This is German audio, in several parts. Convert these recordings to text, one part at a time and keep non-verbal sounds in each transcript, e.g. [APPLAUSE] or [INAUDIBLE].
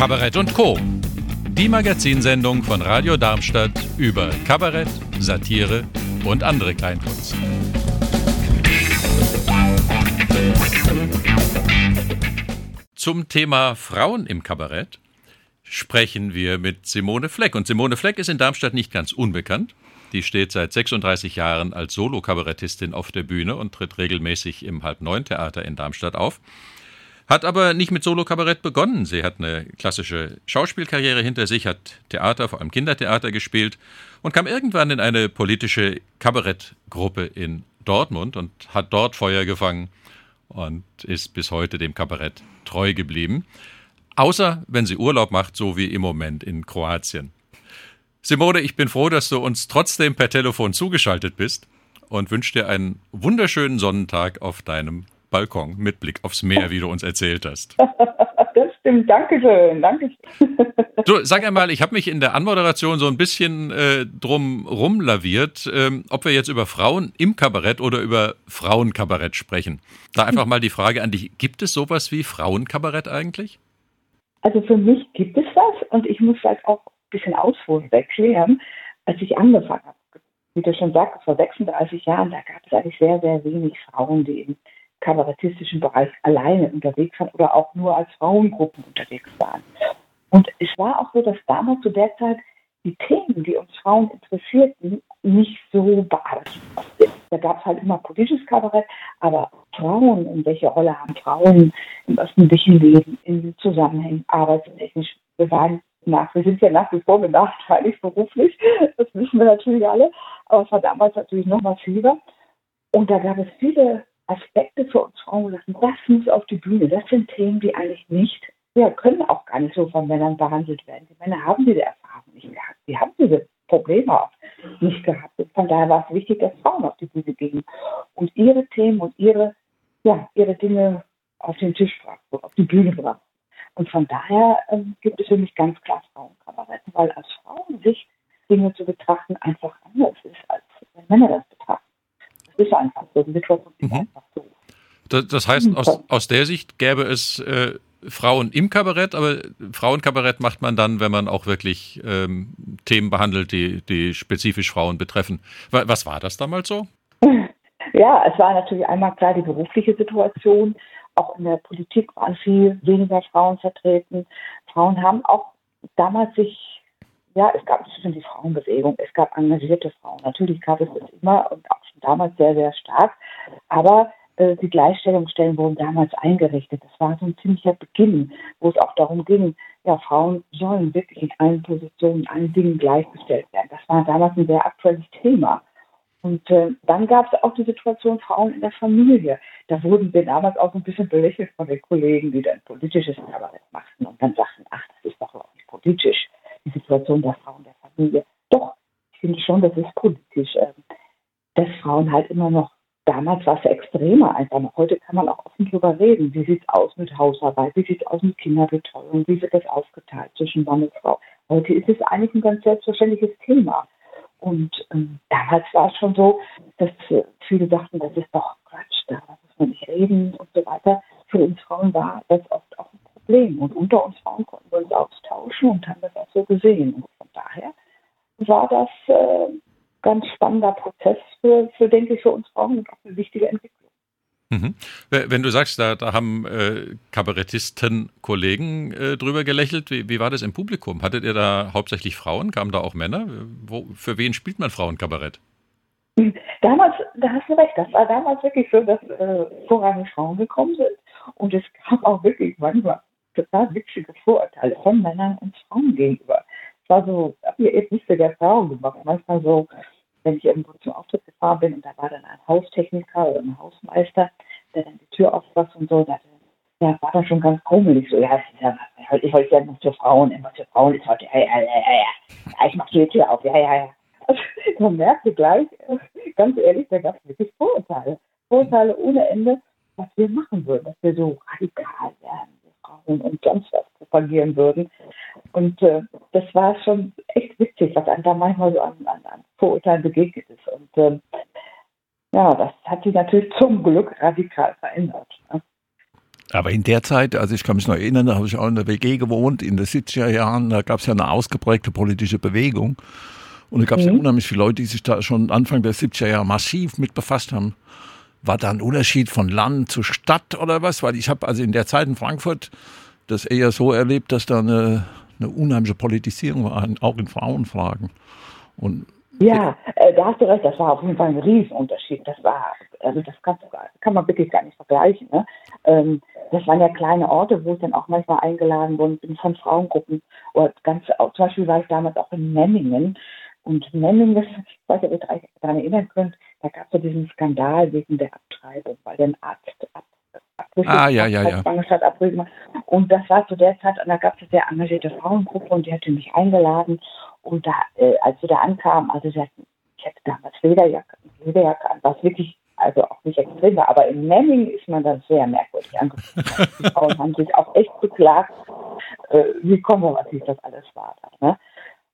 Kabarett und Co. Die Magazinsendung von Radio Darmstadt über Kabarett, Satire und andere Kleinkunst. Zum Thema Frauen im Kabarett sprechen wir mit Simone Fleck. Und Simone Fleck ist in Darmstadt nicht ganz unbekannt. Die steht seit 36 Jahren als Solo-Kabarettistin auf der Bühne und tritt regelmäßig im Halb-Neun-Theater in Darmstadt auf. Hat aber nicht mit Solo-Kabarett begonnen. Sie hat eine klassische Schauspielkarriere hinter sich, hat Theater, vor allem Kindertheater gespielt und kam irgendwann in eine politische Kabarettgruppe in Dortmund und hat dort Feuer gefangen und ist bis heute dem Kabarett treu geblieben. Außer wenn sie Urlaub macht, so wie im Moment in Kroatien. Simone, ich bin froh, dass du uns trotzdem per Telefon zugeschaltet bist und wünsche dir einen wunderschönen Sonnentag auf deinem Balkon mit Blick aufs Meer, wie du uns erzählt hast. [LAUGHS] Das stimmt, Dankeschön, Dankeschön. [LAUGHS] Du, sag einmal, ich habe mich in der Anmoderation so ein bisschen äh, drum rumlaviert, ähm, ob wir jetzt über Frauen im Kabarett oder über Frauenkabarett sprechen. Da einfach mal die Frage an dich, gibt es sowas wie Frauenkabarett eigentlich? Also für mich gibt es das und ich muss halt auch ein bisschen ausholen, erklären, als ich angefangen habe. Wie du schon sagst, vor 36 Jahren, da gab es eigentlich sehr, sehr wenig Frauen, die im kabarettistischen Bereich alleine unterwegs waren oder auch nur als Frauengruppen unterwegs waren. Und es war auch so, dass damals zu der Zeit die Themen, die uns Frauen interessierten, nicht so bearbeitet sind. Da gab es halt immer politisches Kabarett, aber Frauen, in welche Rolle haben Frauen im öffentlichen Leben, in Zusammenhängen, arbeitstechnisch, wir waren nach, wir sind ja nach wie vor benachteiligt beruflich, das wissen wir natürlich alle, aber es war damals natürlich noch massiver. Und da gab es viele Aspekte für uns Frauen lassen. Das muss auf die Bühne. Das sind Themen, die eigentlich nicht, ja, können auch gar nicht so von Männern behandelt werden. Die Männer haben diese Erfahrung nicht gehabt. Die haben diese Probleme auch nicht gehabt. Und von daher war es wichtig, dass Frauen auf die Bühne gingen und ihre Themen und ihre, ja, ihre Dinge auf den Tisch brachten, auf die Bühne brachten. Und von daher ähm, gibt es für mich ganz klar Frauenkabaretten, weil als Frauensicht Dinge zu betrachten einfach anders ist, als wenn Männer das betrachten ist einfach so. Die Situation ist mhm. einfach so. Das, das heißt, aus, aus der Sicht gäbe es äh, Frauen im Kabarett, aber Frauenkabarett macht man dann, wenn man auch wirklich ähm, Themen behandelt, die, die spezifisch Frauen betreffen. Was war das damals so? [LAUGHS] Ja, es war natürlich einmal klar die berufliche Situation. Auch in der Politik waren viel weniger Frauen vertreten. Frauen haben auch damals sich ja, es gab schon die Frauenbewegung, es gab engagierte Frauen. Natürlich gab es das immer und auch damals sehr, sehr stark. Aber äh, die Gleichstellungsstellen wurden damals eingerichtet. Das war so ein ziemlicher Beginn, wo es auch darum ging, ja, Frauen sollen wirklich in allen Positionen, in allen Dingen gleichgestellt werden. Das war damals ein sehr aktuelles Thema. Und äh, dann gab es auch die Situation Frauen in der Familie. Da wurden wir damals auch ein bisschen belächelt von den Kollegen, die dann politisches Kabarett machten und dann sagten, ach, das ist doch überhaupt nicht politisch die Situation der Frauen der Familie. Doch, ich finde schon, das ist politisch, äh, dass Frauen halt immer noch, damals war es extremer einfach noch. Heute kann man auch offen drüber reden. Wie sieht es aus mit Hausarbeit? Wie sieht es aus mit Kinderbetreuung? Wie wird das aufgeteilt zwischen Mann und Frau? Heute ist es eigentlich ein ganz selbstverständliches Thema. Und ähm, damals war es schon so, dass äh, viele dachten, das ist doch Quatsch, da muss man nicht reden und so weiter. Für uns Frauen war das oft auch ein Problem. Und unter uns Frauen konnten wir uns austauschen und haben das auch so gesehen. Und von daher war das äh, ganz spannender Prozess für, für, denke ich, für uns Frauen und auch eine wichtige Entwicklung. Mhm. Wenn du sagst, da, da haben äh, Kabarettisten Kollegen äh, drüber gelächelt, wie, wie, war das im Publikum? Hattet ihr da hauptsächlich Frauen? Kamen da auch Männer? Wo, für wen spielt man Frauenkabarett? Damals, da hast du recht, das war damals wirklich so, dass äh, vorrangig Frauen gekommen sind. Und es gab auch wirklich manchmal total witzige Vorurteile von Männern und Frauen gegenüber. Es war so, ich habe mir eben nicht der Erfahrung gemacht. Manchmal so, wenn ich irgendwo zum Auftritt gefahren bin und da war dann ein Haustechniker oder ein Hausmeister, der dann die Tür aufpasst und so, da ja, war dann schon ganz komisch. So, ja, ich wollte ja immer für Frauen, immer für Frauen ist heute, ja, ja, ja, ja, ja, ich mache die Tür auf, ja, ja, ja. [LAUGHS] Also, man merkte gleich, ganz ehrlich, da gab es wirklich Vorurteile. Vorurteile ohne Ende, was wir machen würden, dass wir so radikal werden Frauen und sonst was propagieren würden. Und äh, das war schon echt witzig, was einem da manchmal so an, an, an Vorurteilen begegnet ist. Und äh, ja, das hat sich natürlich zum Glück radikal verändert. Ne? Aber in der Zeit, also ich kann mich noch erinnern, da habe ich auch in der WG gewohnt, in den 70er Jahren, da gab es ja eine ausgeprägte politische Bewegung. Und da gab es mhm. ja unheimlich viele Leute, die sich da schon Anfang der 70er Jahre massiv mit befasst haben. War da ein Unterschied von Land zu Stadt oder was? Weil ich habe also in der Zeit in Frankfurt das eher so erlebt, dass da eine, eine unheimliche Politisierung war, auch in Frauenfragen. Und ja, äh, da hast du recht, das war auf jeden Fall ein Riesenunterschied. Das war, also das kann, kann man wirklich gar nicht vergleichen. Ne? Ähm, das waren ja kleine Orte, wo ich dann auch manchmal eingeladen worden bin von Frauengruppen. Oder ganz, zum Beispiel war ich damals auch in Memmingen. Und Memmingen, ich weiß nicht, ob ihr euch daran erinnern könnt, da gab es so diesen Skandal wegen der Abtreibung, weil der Arzt ab, ah, ja, ja, ja. Und das war zu der Zeit, und da gab es eine sehr engagierte Frauengruppe und die hatte mich eingeladen. Und da, äh, als wir da ankamen, also sie ich hatte damals Lederjacke, Lederjacke an, was wirklich, also auch nicht extrem war, aber in Memmingen ist man dann sehr merkwürdig angefangen. Die Frauen [LAUGHS] haben sich auch echt beklagt, äh, wie konservativ das alles war. Da, ne?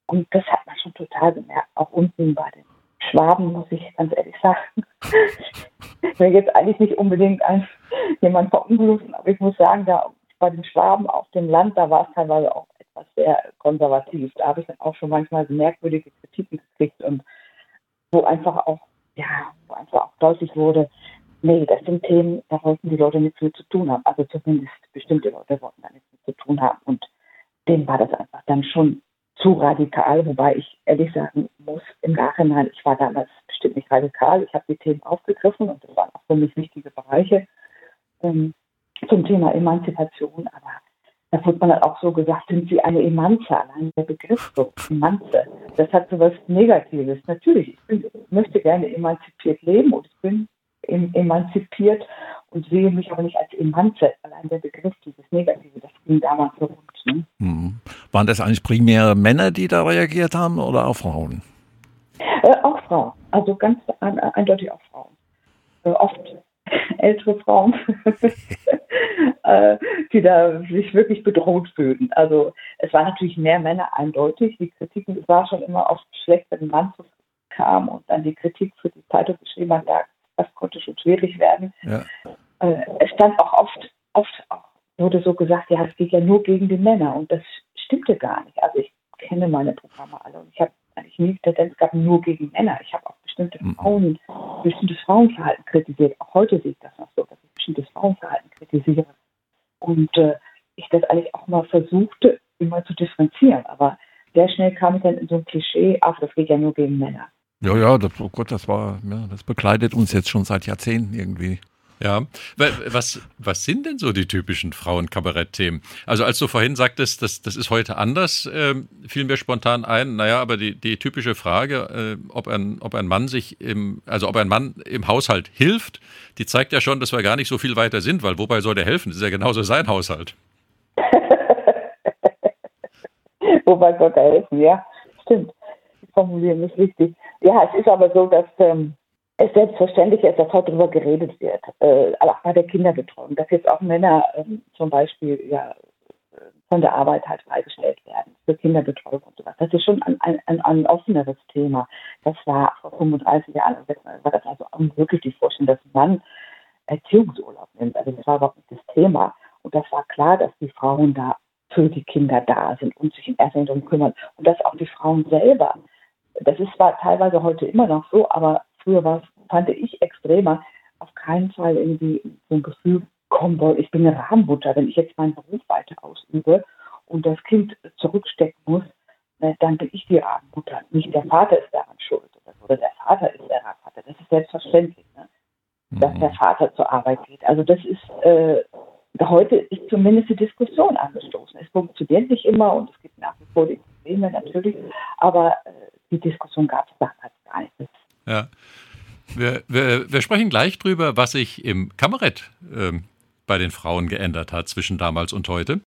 Und das hat man schon total gemerkt, auch unten bei den Schwaben, muss ich ganz ehrlich sagen. ich will jetzt eigentlich nicht unbedingt als jemand verunglückt, aber ich muss sagen, da bei den Schwaben auf dem Land, da war es teilweise auch etwas sehr konservativ. Da habe ich dann auch schon manchmal merkwürdige Kritiken gekriegt und wo einfach auch, ja, wo einfach auch deutlich wurde, nee, das sind Themen, da wollten die Leute nichts mit zu tun haben. Also zumindest bestimmte Leute wollten da nichts mit zu tun haben. Und denen war das einfach dann schon zu radikal, wobei ich ehrlich sagen muss, im Nachhinein, ich war damals bestimmt nicht radikal, ich habe die Themen aufgegriffen und das waren auch für mich wichtige Bereiche ähm, zum Thema Emanzipation, aber da wurde man dann auch so gesagt, sind Sie eine Emanze, allein der Begriff so, Emanze, das hat so was Negatives. Natürlich, ich, bin, möchte gerne emanzipiert leben und ich bin emanzipiert und sehe mich aber nicht als Emanze, allein der Begriff, dieses Negative, das ging damals so rund. Ne? Mhm. Waren das eigentlich primär Männer, die da reagiert haben oder auch Frauen? Äh, auch Frauen, also ganz eindeutig auch Frauen. Äh, oft [LAUGHS] ältere Frauen, [LAUGHS] äh, die da sich wirklich bedroht fühlten. Also es waren natürlich mehr Männer eindeutig. Die Kritik war schon immer oft schlecht, wenn ein Mann kam und dann die Kritik für die Zeitung geschrieben hat, ja, das konnte schon schwierig werden. Ja. Äh, es stand auch oft, oft wurde so gesagt, ja, es geht ja nur gegen die Männer und das stimmte gar nicht. Also ich kenne meine Programme alle und ich habe eigentlich nie Tendenz gehabt, nur gegen Männer. Ich habe auch bestimmte mhm. Frauen, bestimmtes Frauenverhalten kritisiert. Auch heute sehe ich das noch so, dass ich bestimmtes Frauenverhalten kritisiere. Und äh, ich das eigentlich auch mal versuchte, immer zu differenzieren. Aber sehr schnell kam ich dann in so ein Klischee, ach, das geht ja nur gegen Männer. Ja, ja, das, oh Gott, das war, ja, das begleitet uns jetzt schon seit Jahrzehnten irgendwie. Ja, was, was sind denn so die typischen Frauenkabarett-Themen? Also als du vorhin sagtest, das, das ist heute anders, äh, fiel mir spontan ein, naja, aber die, die typische Frage, äh, ob, ein, ob ein Mann sich im, also ob ein Mann im Haushalt hilft, die zeigt ja schon, dass wir gar nicht so viel weiter sind, weil wobei soll der helfen? Das ist ja genauso sein Haushalt. [LAUGHS] wobei soll der helfen, ja, stimmt. Ich formuliere mich richtig. Ja, es ist aber so, dass ähm, es selbstverständlich ist, dass heute darüber geredet wird, äh, auch bei der Kinderbetreuung, dass jetzt auch Männer äh, zum Beispiel ja, von der Arbeit halt freigestellt werden für Kinderbetreuung und sowas. Das ist schon ein, ein, ein, offeneres Thema. Das war vor 35 Jahren, war das also wirklich die Vorstellung, dass ein Mann Erziehungsurlaub nimmt. Also das war überhaupt nicht das Thema. Und das war klar, dass die Frauen da für die Kinder da sind und sich in erster Linie darum kümmern. Und dass auch die Frauen selber, das ist zwar teilweise heute immer noch so, aber früher war es, fand ich extremer, auf keinen Fall irgendwie so ein Gefühl kommen soll, ich bin eine Rahmenmutter, wenn ich jetzt meinen Beruf weiter ausübe und das Kind zurückstecken muss, äh, dann bin ich die Rahmenmutter. Nicht der Vater ist daran schuld oder der Vater ist der Vater. Das ist selbstverständlich, ne? dass der mhm. Vater zur Arbeit geht. Also das ist, äh, heute ist zumindest die Diskussion angestoßen. Es funktioniert nicht immer und es gibt nach wie vor die Probleme natürlich, aber äh, die Diskussion gab es damals gar nicht. Ja. Wir, wir, wir, sprechen gleich drüber, was sich im Kabarett äh, bei den Frauen geändert hat zwischen damals und heute.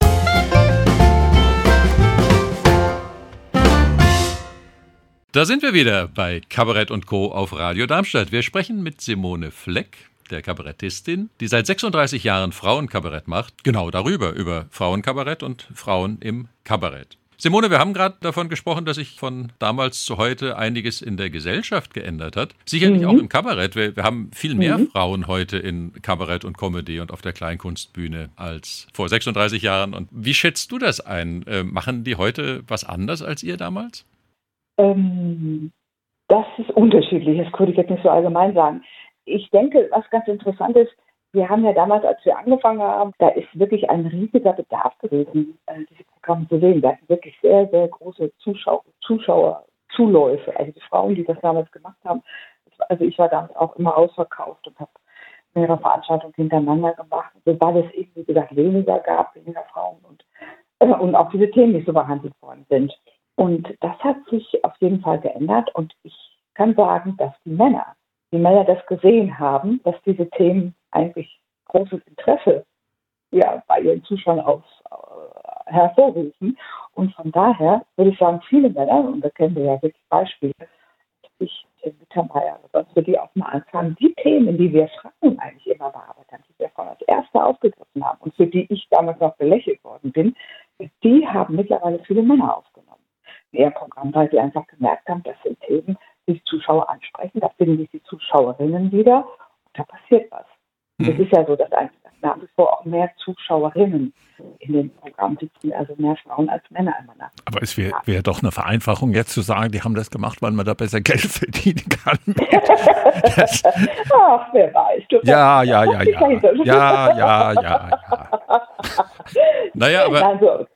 Da sind wir wieder bei Kabarett und Co. auf Radio Darmstadt. Wir sprechen mit Simone Fleck, der Kabarettistin, die seit 36 Jahren Frauenkabarett macht. Genau darüber, über Frauenkabarett und Frauen im Kabarett. Simone, wir haben gerade davon gesprochen, dass sich von damals zu heute einiges in der Gesellschaft geändert hat. Sicherlich mhm. auch im Kabarett. Wir, wir haben viel mehr mhm. Frauen heute in Kabarett und Comedy und auf der Kleinkunstbühne als vor 36 Jahren. Und wie schätzt du das ein? Äh, machen die heute was anders als ihr damals? Ähm, das ist unterschiedlich. Das könnte ich jetzt nicht so allgemein sagen. Ich denke, was ganz interessant ist, wir haben ja damals, als wir angefangen haben, da ist wirklich ein riesiger Bedarf gewesen, äh, diese Programme zu sehen. Wir hatten wirklich sehr, sehr große Zuschauer, Zuschauerzuläufe. Also die Frauen, die das damals gemacht haben. Also ich war damals auch immer ausverkauft und habe mehrere Veranstaltungen hintereinander gemacht, weil es eben, wie gesagt, weniger gab, weniger Frauen und, äh, und auch diese Themen nicht so behandelt worden sind. Und das hat sich auf jeden Fall geändert und ich kann sagen, dass die Männer, die Männer das gesehen haben, dass diese Themen eigentlich großes Interesse ja, bei ihren Zuschauern auf, äh, hervorrufen. Und von daher würde ich sagen, viele Männer, und da kennen wir ja wirklich Beispiele, ich, Mittermeier, sonst würde die auch mal anfangen, die Themen, die wir Frauen eigentlich immer bearbeitet haben, die wir von als Erste aufgegriffen haben und für die ich damals noch belächelt worden bin, die haben mittlerweile viele Männer aufgenommen. Ihr Programm, weil sie einfach gemerkt haben, das sind Themen, die die Zuschauer ansprechen, da finden sich die Zuschauerinnen wieder und da passiert was. Es ist ja so, dass nach wie vor auch mehr Zuschauerinnen in den Programmen sitzen, also mehr Frauen als Männer immer nach. Aber es wäre wär doch eine Vereinfachung, jetzt zu sagen, die haben das gemacht, weil man da besser Geld [LAUGHS] verdienen kann. Ach, wer weiß. Ja, ja, ja, ja. Ja, ja, ja, ja. Naja, aber. Also,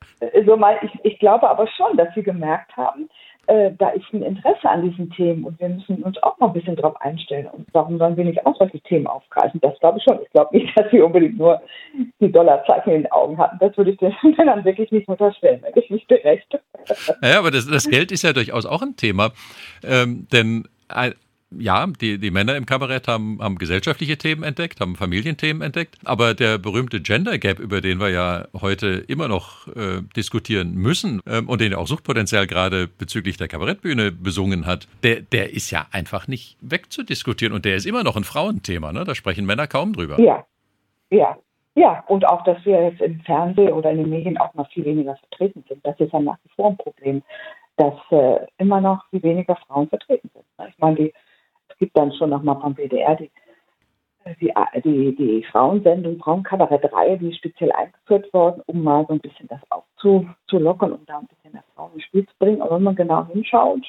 so mal, ich, ich glaube aber schon, dass sie gemerkt haben, äh, da ist ein Interesse an diesen Themen und wir müssen uns auch mal ein bisschen drauf einstellen. Und warum sollen wir nicht auch solche Themen aufgreifen? Das glaube ich schon. Ich glaube nicht, [LAUGHS] dass sie unbedingt nur die Dollarzeichen in den Augen hatten. Das würde ich den [LAUGHS] Männern wirklich nicht unterstellen, wenn ich nicht recht. Naja, aber das, das, Geld ist ja durchaus auch ein Thema. Ähm, denn ja, die, die Männer im Kabarett haben, haben gesellschaftliche Themen entdeckt, haben Familienthemen entdeckt, aber der berühmte Gender Gap, über den wir ja heute immer noch äh, diskutieren müssen ähm, und den ja auch Suchtpotenzial gerade bezüglich der Kabarettbühne besungen hat, der, der ist ja einfach nicht wegzudiskutieren und der ist immer noch ein Frauenthema, ne? da sprechen Männer kaum drüber. Ja, ja. Ja, und auch, dass wir jetzt im Fernsehen oder in den Medien auch noch viel weniger vertreten sind. Das ist ja nach wie vor ein Problem, dass äh, immer noch viel weniger Frauen vertreten sind. Ich meine, die gibt dann schon nochmal beim WDR die, die, die, die Frauensendung, Frauenkabarettreihe, die ist speziell eingeführt worden, um mal so ein bisschen das aufzulockern, um da ein bisschen mehr Frauen ins Spiel zu bringen. Aber wenn man genau hinschaut,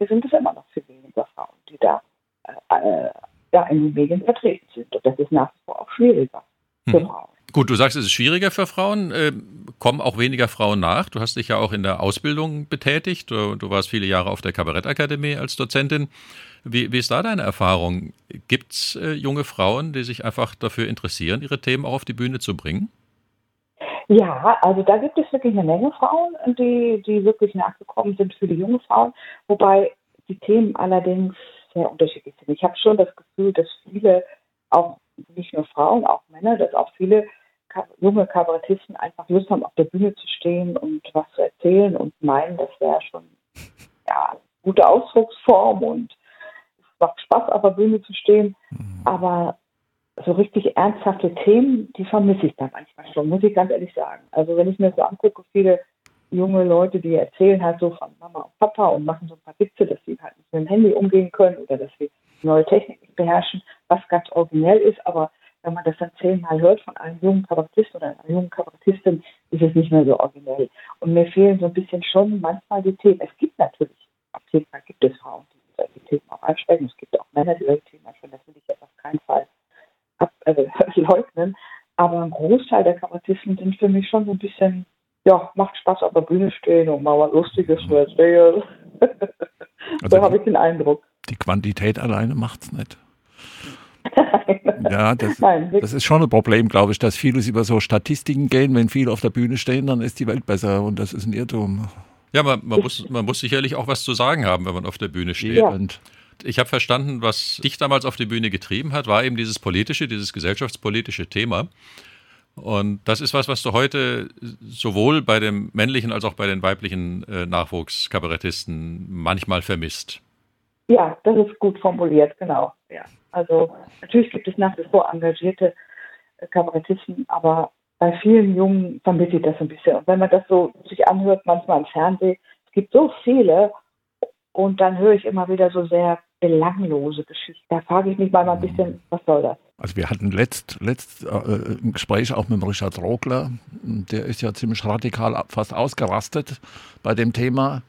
sind es immer noch viel weniger Frauen, die da äh, ja, in den Medien vertreten sind. Und das ist nach wie vor auch schwieriger für mhm. Frauen. Gut, du sagst, es ist schwieriger für Frauen. Äh, kommen auch weniger Frauen nach? Du hast dich ja auch in der Ausbildung betätigt. Du, du warst viele Jahre auf der Kabarettakademie als Dozentin. Wie, wie ist da deine Erfahrung? Gibt es äh, junge Frauen, die sich einfach dafür interessieren, ihre Themen auch auf die Bühne zu bringen? Ja, also da gibt es wirklich eine Menge Frauen, die, die wirklich nachgekommen sind für die junge Frauen, wobei die Themen allerdings sehr unterschiedlich sind. Ich habe schon das Gefühl, dass viele, auch nicht nur Frauen, auch Männer, dass auch viele junge Kabarettisten einfach Lust haben, auf der Bühne zu stehen und was zu erzählen und meinen, das wäre schon ja, gute Ausdrucksform und macht Spaß, auf der Bühne zu stehen. Mhm. Aber so richtig ernsthafte Themen, die vermisse ich da manchmal schon, muss ich ganz ehrlich sagen. Also wenn ich mir so angucke, viele junge Leute, die erzählen halt so von Mama und Papa und machen so ein paar Witze, dass sie halt mit dem Handy umgehen können oder dass sie neue Techniken beherrschen, was ganz originell ist, aber wenn man das dann zehnmal hört von einem jungen Kabarettist oder einer jungen Kabarettistin, ist es nicht mehr so originell. Und mir fehlen so ein bisschen schon manchmal die Themen. Es gibt natürlich, auf jeden Fall gibt es Frauen, die solche Themen auch ansprechen. Es gibt auch Männer, die solche Themen ansprechen. Das will ich jetzt auf keinen Fall ab, äh, [LAUGHS] leugnen. Aber ein Großteil der Kabarettisten sind für mich schon so ein bisschen, ja, macht Spaß auf der Bühne stehen und mal was Lustiges zu erzählen. [LAUGHS] also so habe ich den Eindruck. Die Quantität alleine macht es nicht. [LAUGHS] ja, das, Nein, das, ist schon ein Problem, glaube ich, dass vieles über so Statistiken gehen. Wenn viele auf der Bühne stehen, dann ist die Welt besser und das ist ein Irrtum. Ja, man, man, muss, man muss sicherlich auch was zu sagen haben, wenn man auf der Bühne steht. Ja. Und ich habe verstanden, was dich damals auf die Bühne getrieben hat, war eben dieses politische, dieses gesellschaftspolitische Thema. Und das ist was, was du heute sowohl bei dem männlichen als auch bei den weiblichen äh, Nachwuchskabarettisten manchmal vermisst. Ja, das ist gut formuliert, genau. Ja. Also natürlich gibt es nach wie vor engagierte äh, Kabarettisten, aber bei vielen Jungen vermisse ich das ein bisschen. Und wenn man das so sich anhört, manchmal im Fernsehen, es gibt so viele und dann höre ich immer wieder so sehr belanglose Geschichten. Da frage ich mich mal ein bisschen, was soll das? Also wir hatten letzt, letzt äh, ein Gespräch auch mit Richard Rogler, der ist ja ziemlich radikal fast ausgerastet bei dem Thema.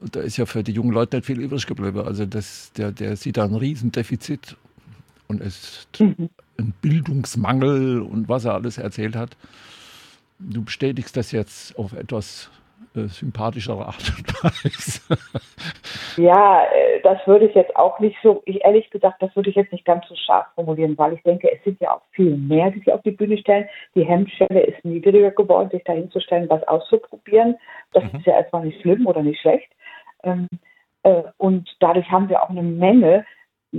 Da ist ja für die jungen Leute nicht viel übrig geblieben. Also das, der, der sieht da ein Riesendefizit und es mhm. Ein Bildungsmangel und was er alles erzählt hat. Du bestätigst das jetzt auf etwas äh, sympathischere Art und Weise. [LAUGHS] Ja, äh, das würde ich jetzt auch nicht so, ich, ehrlich gesagt, das würde ich jetzt nicht ganz so scharf formulieren, weil ich denke, es sind ja auch viel mehr, die sich auf die Bühne stellen. Die Hemmschwelle ist niedriger geworden, sich dahin zu stellen, was auszuprobieren. Das mhm. ist ja erstmal nicht schlimm oder nicht schlecht. Ähm, äh, und dadurch haben wir auch eine Menge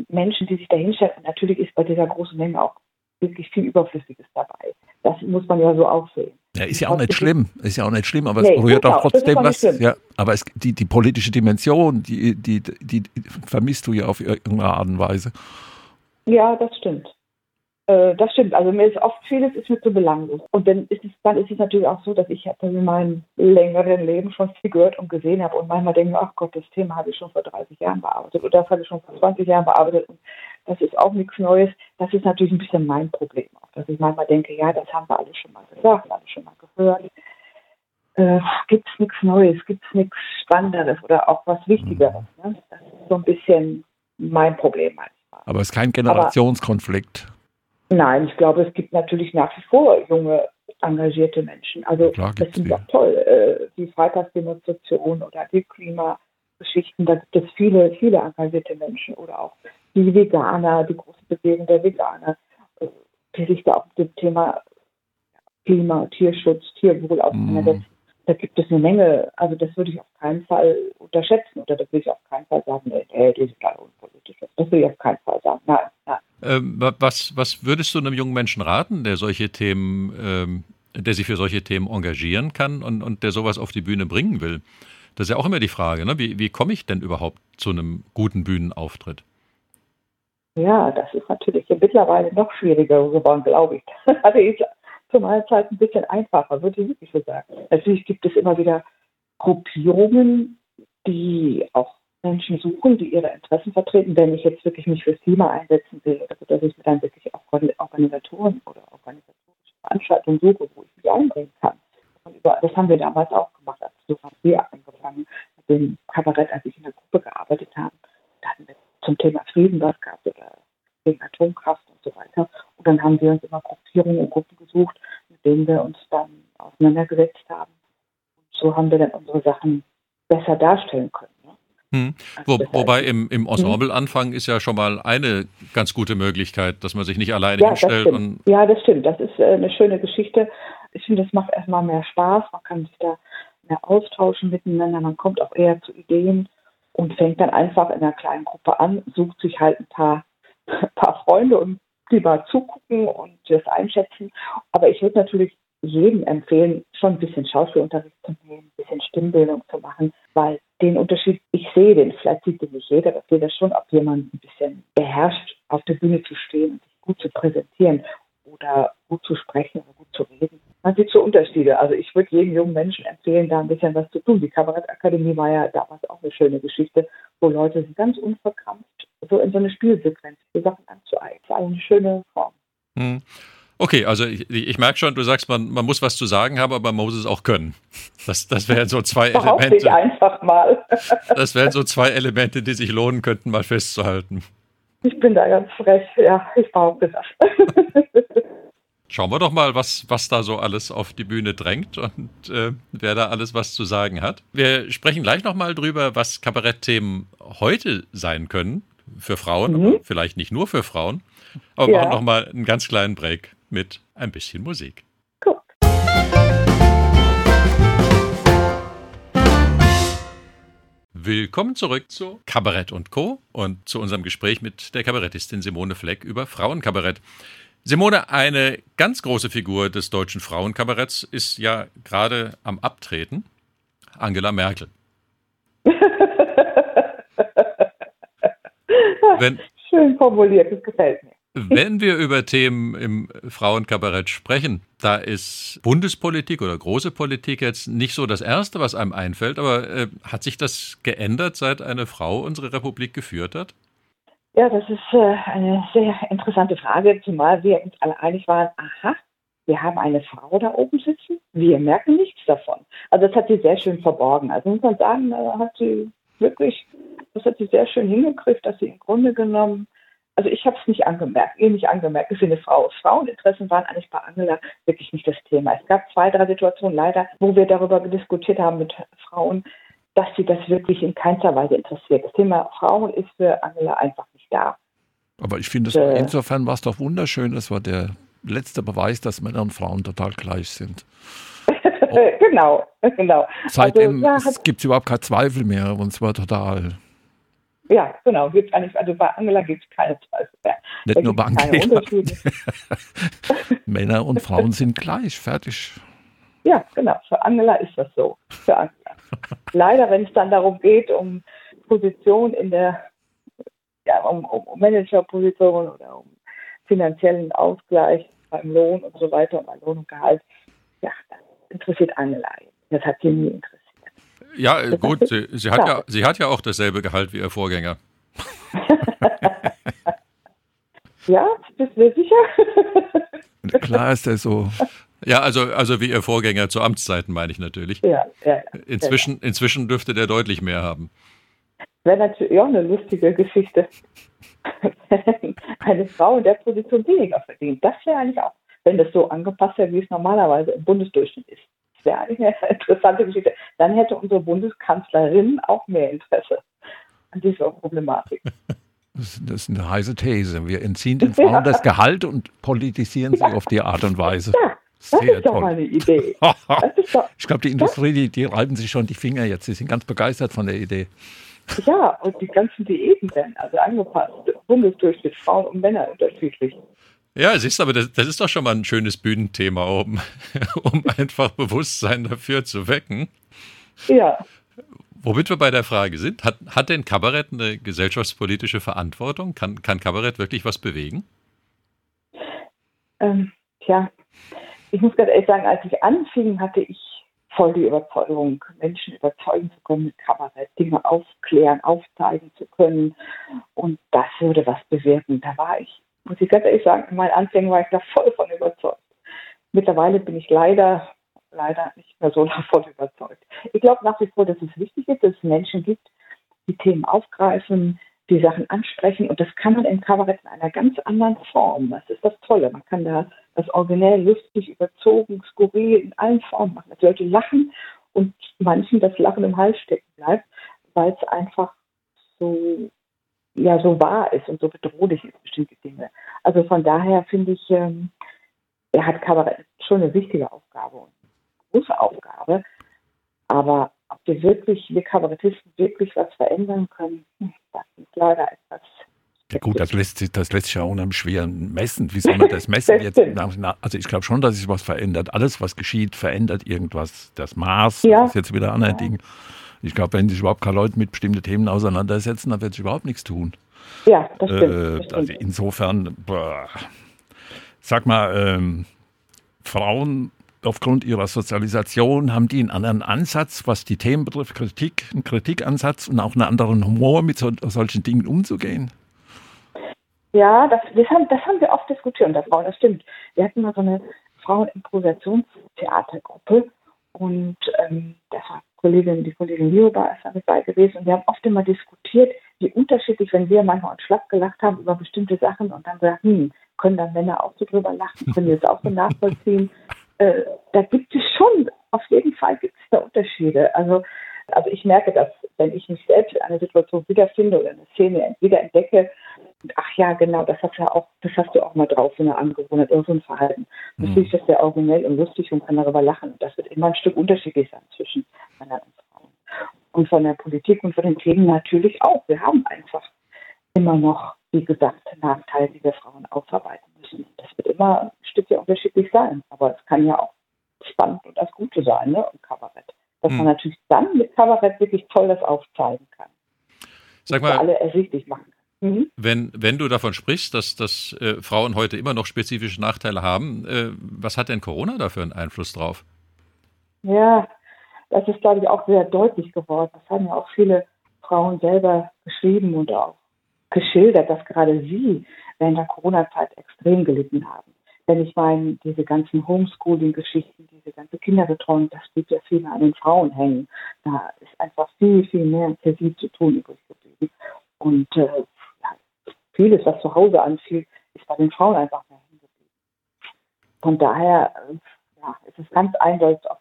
Menschen, die sich dahin stellen. Und natürlich ist bei dieser großen Menge auch wirklich viel Überflüssiges dabei. Das muss man ja so auch sehen. Ja, ist ja auch nicht schlimm, ist ja auch nicht schlimm, aber nee, es berührt auch trotzdem was. Ja, aber es, die, die politische Dimension, die, die, die, die vermisst du ja auf irgendeine Art und Weise. Ja, das stimmt. Äh, das stimmt. Also mir ist oft vieles ist mir zu belanglos. Und dann ist es, dann ist es natürlich auch so, dass ich in meinem längeren Leben schon viel gehört und gesehen habe und manchmal denke, ach Gott, das Thema habe ich schon vor 30 Jahren bearbeitet oder das habe ich schon vor 20 Jahren bearbeitet und das ist auch nichts Neues. Das ist natürlich ein bisschen mein Problem auch, dass ich manchmal denke, ja, das haben wir alle schon mal gesagt, alle schon mal gehört. Äh, gibt es nichts Neues, gibt es nichts Spannenderes oder auch was Wichtigeres. Ne? Das ist so ein bisschen mein Problem manchmal. Aber es ist kein Generationskonflikt. Aber Nein, ich glaube, es gibt natürlich nach wie vor junge, engagierte Menschen. Also Klar, das sind doch toll. Äh, die Freitagsdemonstration oder die Klimageschichten, da gibt es viele, viele engagierte Menschen oder auch die Veganer, die große Bewegung der Veganer, äh, die sich da auch mit dem Thema Klima, Tierschutz, Tierwohl auseinandersetzen. Mm. Da gibt es eine Menge, also das würde ich auf keinen Fall unterschätzen oder das würde ich auf keinen Fall sagen, nee, die sind alle unpolitisch. Das würde ich auf keinen Fall sagen. Nein, nein. Ähm, was, was würdest du einem jungen Menschen raten, der solche Themen, ähm, der sich für solche Themen engagieren kann und, und der sowas auf die Bühne bringen will? Das ist ja auch immer die Frage, ne? wie, wie komme ich denn überhaupt zu einem guten Bühnenauftritt? Ja, das ist natürlich mittlerweile noch schwieriger geworden, glaube ich. [LAUGHS] Also ich zu meiner Zeit ein bisschen einfacher, würde ich wirklich so sagen. Natürlich gibt es immer wieder Gruppierungen, die auch Menschen suchen, die ihre Interessen vertreten, wenn ich jetzt wirklich mich fürs Klima einsetzen will, also dass ich mir dann wirklich auch Organisatoren oder organisatorische Veranstaltungen suche, wo ich mich einbringen kann. das haben wir damals auch gemacht, als so haben wir angefangen mit dem Kabarett, als ich in der Gruppe gearbeitet habe. Da hatten wir zum Thema Frieden was gehabt oder gegen Atomkraft und so weiter. Und dann haben wir uns immer Gruppierungen und Gruppen gesucht, mit denen wir uns dann auseinandergesetzt haben. Und so haben wir dann unsere Sachen besser darstellen können. Hm. Wo, wobei im, im Ensemble anfangen ist ja schon mal eine ganz gute Möglichkeit, dass man sich nicht alleine ja, hinstellt. Und ja, das stimmt. Das ist äh, eine schöne Geschichte. Ich finde, das macht erstmal mehr Spaß. Man kann sich da mehr austauschen miteinander. Man kommt auch eher zu Ideen und fängt dann einfach in einer kleinen Gruppe an, sucht sich halt ein paar, [LAUGHS] paar Freunde und die mal zugucken und das einschätzen. Aber ich würde natürlich jedem empfehlen, schon ein bisschen Schauspielunterricht zu nehmen, ein bisschen Stimmbildung zu machen, weil den Unterschied, ich sehe den, vielleicht sieht den nicht jeder, ich sehe das schon, ob jemand ein bisschen beherrscht, auf der Bühne zu stehen und sich gut zu präsentieren oder gut zu sprechen oder gut zu reden. Man sieht so Unterschiede. Also ich würde jedem jungen Menschen empfehlen, da ein bisschen was zu tun. Die Kabarettakademie war ja damals auch eine schöne Geschichte, wo Leute sich ganz unverkrampft so in so eine Spielsequenz die Sachen anzueignen. Das war eine schöne Form. Hm. Okay, also ich, ich merke schon, du sagst, man, man muss was zu sagen haben, aber man muss es auch können. Das, das wären so zwei Elemente. Ich einfach mal. das wären so zwei Elemente, die sich lohnen könnten, mal festzuhalten. Ich bin da ganz frech, ja, ich behaupte das. [LAUGHS] Schauen wir doch mal, was, was da so alles auf die Bühne drängt und äh, wer da alles was zu sagen hat. Wir sprechen gleich nochmal drüber, was Kabarettthemen heute sein können für Frauen, mhm. aber vielleicht nicht nur für Frauen. Aber ja. machen nochmal einen ganz kleinen Break mit ein bisschen Musik. Cool. Willkommen zurück zu Kabarett und Co. und zu unserem Gespräch mit der Kabarettistin Simone Fleck über Frauenkabarett. Simone, eine ganz große Figur des deutschen Frauenkabaretts, ist ja gerade am Abtreten. Angela Merkel. [LAUGHS] Wenn, Schön formuliert, das gefällt mir. Wenn wir über Themen im Frauenkabarett sprechen, Da ist Bundespolitik oder große Politik jetzt nicht so das Erste, was einem einfällt, aber äh, hat sich das geändert, seit eine Frau unsere Republik geführt hat? Ja, das ist äh, eine sehr interessante Frage, zumal wir uns alle einig waren, aha, wir haben eine Frau da oben sitzen, wir merken nichts davon. Also das hat sie sehr schön verborgen. Also muss man sagen, da hat sie wirklich, das hat sie sehr schön hingekriegt, dass sie im Grunde genommen also ich habe es nicht angemerkt, ihr nicht angemerkt, ich bin eine Frau. Fraueninteressen waren eigentlich bei Angela wirklich nicht das Thema. Es gab zwei, drei Situationen leider, wo wir darüber diskutiert haben mit Frauen, dass sie das wirklich in keinster Weise interessiert. Das Thema Frauen ist für Angela einfach nicht da. Aber ich finde, äh, insofern war es doch wunderschön. Das war der letzte Beweis, dass Männer und Frauen total gleich sind. [LAUGHS] genau, genau. Seitdem also, ja, gibt es überhaupt keinen Zweifel mehr und zwar total ja, genau. Gibt's eigentlich, also bei Angela gibt es keine Zweifel mehr. Nicht da nur bei Angela. [LAUGHS] Männer und Frauen sind gleich, fertig. Ja, genau. Für Angela ist das so. Für Angela. Leider, wenn es dann darum geht, um Position in der, ja, um, um Managerposition oder um finanziellen Ausgleich beim Lohn und so weiter und beim Lohn und Gehalt, ja, das interessiert Angela. Das hat sie nie interessiert. Ja, das gut, sie, sie, hat ja, sie hat ja auch dasselbe Gehalt wie ihr Vorgänger. [LAUGHS] ja, bist du sicher? Klar ist er so. Ja, also, also wie ihr Vorgänger zu Amtszeiten, meine ich natürlich. Ja, ja, ja. Inzwischen, inzwischen dürfte der deutlich mehr haben. Wäre natürlich auch eine lustige Geschichte. [LAUGHS] eine Frau in der Position weniger verdient. Das wäre eigentlich auch, wenn das so angepasst wäre, wie es normalerweise im Bundesdurchschnitt ist wäre eigentlich eine [LAUGHS] interessante Geschichte. Dann hätte unsere Bundeskanzlerin auch mehr Interesse an dieser Problematik. [LAUGHS] Das, ist eine heiße These. Wir entziehen den [LAUGHS] Frauen ja. das Gehalt und politisieren sie ja. auf die Art und Weise. Ja. Das Sehr ist doch mal eine Idee. Doch, ich glaube, die Industrie, die, die reiben sich schon die Finger jetzt. Sie sind ganz begeistert von der Idee. Ja, und die ganzen Diäten werden also angepasst. Bundesdurchschnitt, Frauen und Männer unterschiedlich. Ja, siehst du, aber das, das, ist doch schon mal ein schönes Bühnenthema, um, [LAUGHS] um einfach Bewusstsein dafür zu wecken. Ja. Womit wir bei der Frage sind, hat, hat denn Kabarett eine gesellschaftspolitische Verantwortung? Kann, kann Kabarett wirklich was bewegen? Ähm, tja, ich muss ganz ehrlich sagen, als ich anfing, hatte ich voll die Überzeugung, Menschen überzeugen zu können mit Kabarett, Dinge aufklären, aufzeigen zu können. Und das würde was bewirken. Da war ich muss ich ganz ehrlich sagen, in meinen Anfängen war ich da voll von überzeugt. Mittlerweile bin ich leider, leider nicht mehr so [LAUGHS] davon überzeugt. Ich glaube nach wie vor, dass es wichtig ist, dass es Menschen gibt, die Themen aufgreifen, die Sachen ansprechen und das kann man im Kabarett in einer ganz anderen Form. Das ist das Tolle. Man kann da das originell, lustig, überzogen, skurril in allen Formen machen. Dass Leute lachen und manchen das Lachen im Hals stecken bleibt, weil es einfach so ja so wahr ist und so bedrohlich ist, bestimmte Dinge. Also von daher finde ich, ähm, er hat Kabarett schon eine wichtige Aufgabe und eine große Aufgabe. Aber ob wir wirklich, wir Kabarettisten wirklich was verändern können, das ist leider etwas. Ja gut, das lässt, sich, das lässt sich ja unheimlich schwer messen. Wie soll man das messen das jetzt? Also ich glaube schon, dass sich was verändert. Alles, was geschieht, verändert irgendwas. Das Maß ja. ist jetzt wieder ein ja. Ding. Ich glaube, wenn sich überhaupt keine Leute mit bestimmten Themen auseinandersetzen, dann wird sich überhaupt nichts tun. Ja, das stimmt. Äh, das also insofern, boah, sag mal, ähm, Frauen aufgrund ihrer Sozialisation haben die einen anderen Ansatz, was die Themen betrifft, Kritik, einen Kritikansatz und auch einen anderen Humor, mit so, solchen Dingen umzugehen? Ja, das, das, haben, das haben wir oft diskutiert unter Frauen, das stimmt. Wir hatten mal so eine Frauenimprovisationstheatergruppe und ähm, Kollegin, die Kollegin Lioba ist damit bei gewesen und wir haben oft immer diskutiert, wie unterschiedlich, wenn wir manchmal uns schlapp gelacht haben über bestimmte Sachen und dann sagen, hm, können dann Männer auch so drüber lachen, können wir es auch so nachvollziehen. [LAUGHS] Äh, da gibt es schon, auf jeden Fall gibt es da Unterschiede. Also, also ich merke das, wenn ich mich selbst in einer Situation wiederfinde oder eine Szene wiederentdecke, ach ja, genau, das hast du auch, das hast du auch mal drauf, so eine Angewohnheit, so ein Verhalten. Mhm. Natürlich ist das sehr originell und lustig und kann darüber lachen. Das wird immer ein Stück unterschiedlich sein zwischen Männern und Frauen. Und von der Politik und von den Themen natürlich auch. Wir haben einfach immer noch, wie gesagt, Nachteile, die wir Frauen aufarbeiten müssen. Das wird immer ein Stückchen unterschiedlich sein. Aber es kann ja auch spannend und das Gute sein, ne? Und Kabarett. Dass mhm. man natürlich dann mit Kabarett wirklich toll das aufzeigen kann. Sag mal, alle ersichtlich machen Mhm. Wenn, wenn du davon sprichst, dass, dass äh, Frauen heute immer noch spezifische Nachteile haben, äh, was hat denn Corona da für einen Einfluss drauf? Ja, das ist, glaube ich, auch sehr deutlich geworden. Das haben ja auch viele Frauen selber geschrieben und auch geschildert, dass gerade sie während der Corona-Zeit extrem gelitten haben. Denn ich meine, diese ganzen Homeschooling-Geschichten, diese ganze Kinderbetreuung, das steht ja viel an den Frauen hängen. Da ist einfach viel, viel mehr für sie zu tun übrig geblieben. Und äh, vieles, was zu Hause anfiel, ist bei den Frauen einfach mehr hingeblieben. Von daher äh, ja, ist es ganz eindeutig auf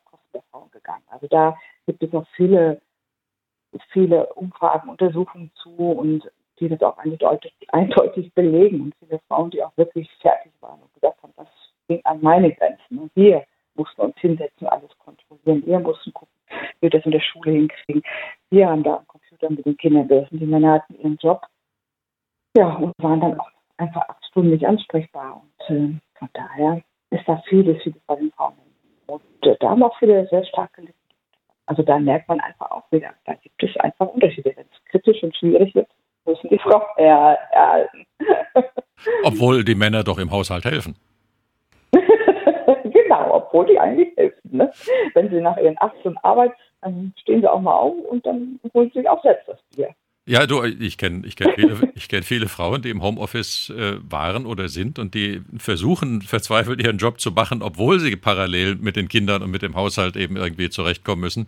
Frauen gegangen. Also da gibt es noch viele, viele Umfragen, Untersuchungen zu und die das auch eindeutig, eindeutig belegen. Und viele Frauen, die auch wirklich fertig waren und gesagt haben, das ging an meine Grenzen. Und wir mussten uns hinsetzen, alles kontrollieren. Wir mussten gucken, wie wir das in der Schule hinkriegen. Wir haben da am Computer mit den Kindern gesessen. Die Männer hatten ihren Job. Ja, und waren dann auch einfach acht Stunden nicht ansprechbar. Und äh, von daher ist da vieles, vieles bei den Frauen. Und da haben auch viele sehr stark gelitten. Also da merkt man einfach auch wieder, da gibt es einfach Unterschiede. Wenn es kritisch und schwierig wird, müssen die Frauen [LAUGHS] eher erhalten. [LAUGHS] Obwohl die Männer doch im Haushalt helfen. [LAUGHS] genau, obwohl die eigentlich helfen. Ne? Wenn sie nach ihren acht Stunden Arbeit, dann stehen sie auch mal auf und dann holen sie sich auch selbst das Bier. Ja, du, ich kenne ich kenn viele, kenn viele Frauen, die im Homeoffice äh, waren oder sind und die versuchen verzweifelt ihren Job zu machen, obwohl sie parallel mit den Kindern und mit dem Haushalt eben irgendwie zurechtkommen müssen.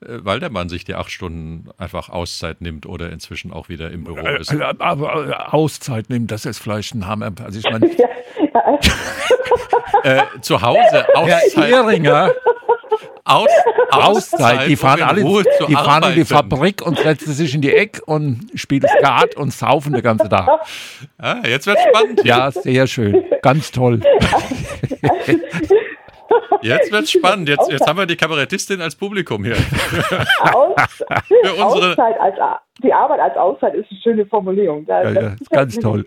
Äh, weil der Mann sich die acht Stunden einfach Auszeit nimmt oder inzwischen auch wieder im Büro ist. Äh, aber äh, Auszeit nimmt, das ist vielleicht ein Hammer. Also ich [LAUGHS] meine, äh, zu Hause [LAUGHS] Auszeit. Herr Ehringer, Aus, Auszeit. Die fahren alle, die fahren in die Fabrik und setzen sich in die Ecke und spielen Skat und saufen den ganzen Tag. Ah, jetzt wird spannend. Ja, sehr schön. Ganz toll. [LAUGHS] Jetzt wird [LAUGHS] spannend. Jetzt, jetzt haben wir die Kabarettistin als Publikum hier. [LAUGHS] Aus, [LAUGHS] Auszeit als, die Arbeit als Auszeit ist eine schöne Formulierung. Das, ja, ja, ist ganz toll.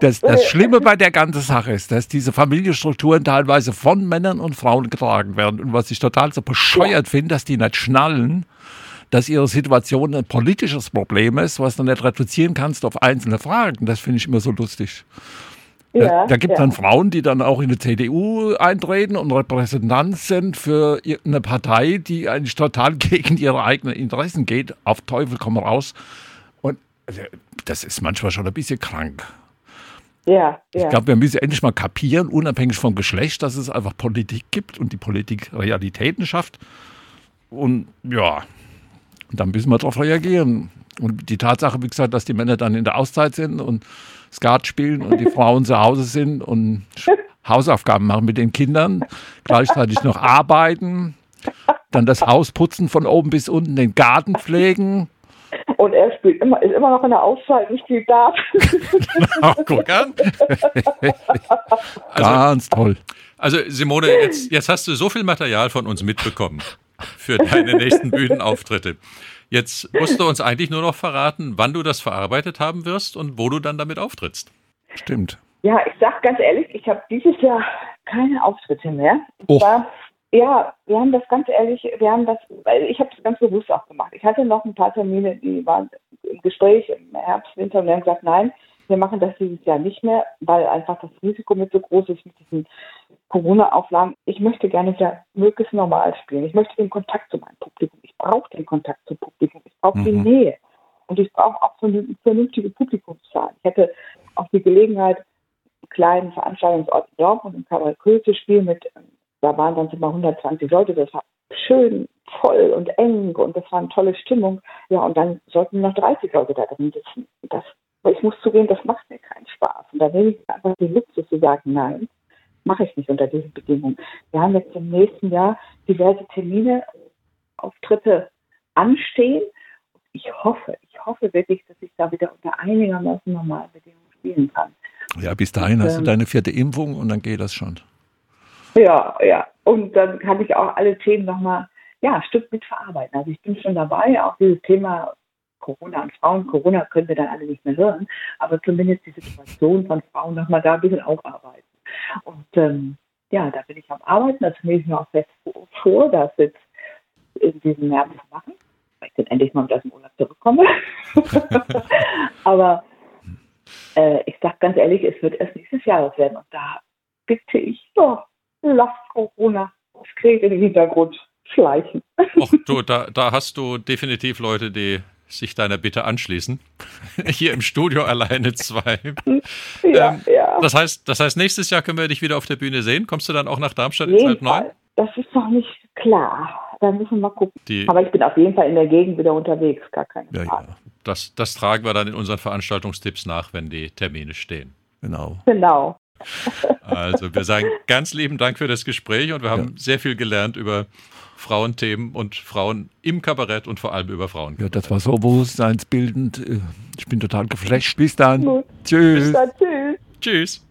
Das, das Schlimme bei der ganzen Sache ist, dass diese Familienstrukturen teilweise von Männern und Frauen getragen werden. Und was ich total so bescheuert ja. finde, dass die nicht schnallen, dass ihre Situation ein politisches Problem ist, was du nicht reduzieren kannst auf einzelne Fragen. Das finde ich immer so lustig. Ja, da gibt es ja. dann Frauen, die dann auch in die CDU eintreten und Repräsentant sind für eine Partei, die eigentlich total [LAUGHS] gegen ihre eigenen Interessen geht. Auf Teufel komm raus. Und also, das ist manchmal schon ein bisschen krank. Ja, ich ja. glaube, wir müssen endlich mal kapieren, unabhängig vom Geschlecht, dass es einfach Politik gibt und die Politik Realitäten schafft. Und ja, dann müssen wir darauf reagieren. Und die Tatsache, wie gesagt, dass die Männer dann in der Auszeit sind und Skat spielen und die Frauen zu Hause sind und [LAUGHS] Hausaufgaben machen mit den Kindern, gleichzeitig noch arbeiten, dann das Haus putzen von oben bis unten, den Garten pflegen. Und er spielt immer, ist immer noch in der Auszeit und spielt Dart. genau, guck an. also, Ganz toll. Also Simone, jetzt, jetzt hast du so viel Material von uns mitbekommen für deine nächsten [LAUGHS] Bühnenauftritte. Jetzt musst du uns eigentlich nur noch verraten, wann du das verarbeitet haben wirst und wo du dann damit auftrittst. Stimmt. Ja, ich sag ganz ehrlich, ich habe dieses Jahr keine Auftritte mehr. Oh. War, ja, wir haben das ganz ehrlich, wir haben das, weil ich habe es ganz bewusst auch gemacht. Ich hatte noch ein paar Termine, die waren im Gespräch im Herbst, Winter und wir haben gesagt, nein, wir machen das dieses Jahr nicht mehr, weil einfach das Risiko mit so groß ist mit diesen Corona-Auflagen. Ich möchte gerne wieder möglichst normal spielen. Ich möchte den Kontakt zu meinem Publikum. Ich brauche den Kontakt zum Publikum. Ich brauche mhm. die Nähe. Und ich brauche auch so eine vernünftige Publikumszahl. Ich hätte auch die Gelegenheit, einen kleinen Veranstaltungsort in Dortmund im Kabarett Köhl zu spielen mit, da waren dann immer 120 Leute. Das war schön voll und eng und das war eine tolle Stimmung. Ja, und dann sollten noch 30 Leute da drin sitzen. Das aber ich muss zugeben, das macht mir keinen Spaß. Und da nehme ich einfach den Luxus zu sagen, nein, mache ich nicht unter diesen Bedingungen. Wir haben jetzt im nächsten Jahr diverse Termine, Auftritte anstehen. Ich hoffe, ich hoffe wirklich, dass ich da wieder unter einigermaßen normalen Bedingungen spielen kann. Ja, bis dahin und, hast du ähm, deine vierte Impfung und dann geht das schon. Ja, ja. Und dann kann ich auch alle Themen nochmal, ja, ein Stück mit verarbeiten. Also ich bin schon dabei, auch dieses Thema Corona und Frauen. Corona können wir dann alle nicht mehr hören, aber zumindest die Situation von Frauen nochmal da ein bisschen aufarbeiten. Und ähm, ja, da bin ich am Arbeiten, das nehme ich mir auch fest vor, das jetzt in diesem März zu machen, weil ich dann endlich mal mit aus dem Urlaub zurückkomme. [LAUGHS] aber Äh, ich sage ganz ehrlich, es wird erst nächstes Jahr werden. Und da bitte ich, oh, lass Corona das Krieg im Hintergrund schleichen. Och, du, [LAUGHS] da, da hast du definitiv Leute, die sich deiner Bitte anschließen. [LAUGHS] Hier im Studio alleine zwei. [LAUGHS] Ja, Ähm, ja. Das heißt, das heißt, nächstes Jahr können wir dich wieder auf der Bühne sehen. Kommst du dann auch nach Darmstadt ins Halb neun? Das ist noch nicht klar. Da müssen wir mal gucken. Die, Aber ich bin auf jeden Fall in der Gegend wieder unterwegs, gar keine Ja, Frage. ja, das, das tragen wir dann in unseren Veranstaltungstipps nach, wenn die Termine stehen. genau. Genau. Also wir sagen ganz lieben Dank für das Gespräch und wir haben sehr viel gelernt über Frauenthemen und Frauen im Kabarett und vor allem über Frauen. Ja, das war so bewusstseinsbildend. Ich bin total geflasht. Bis dann. Gut. Tschüss. Bis dann, tschüss. Tschüss.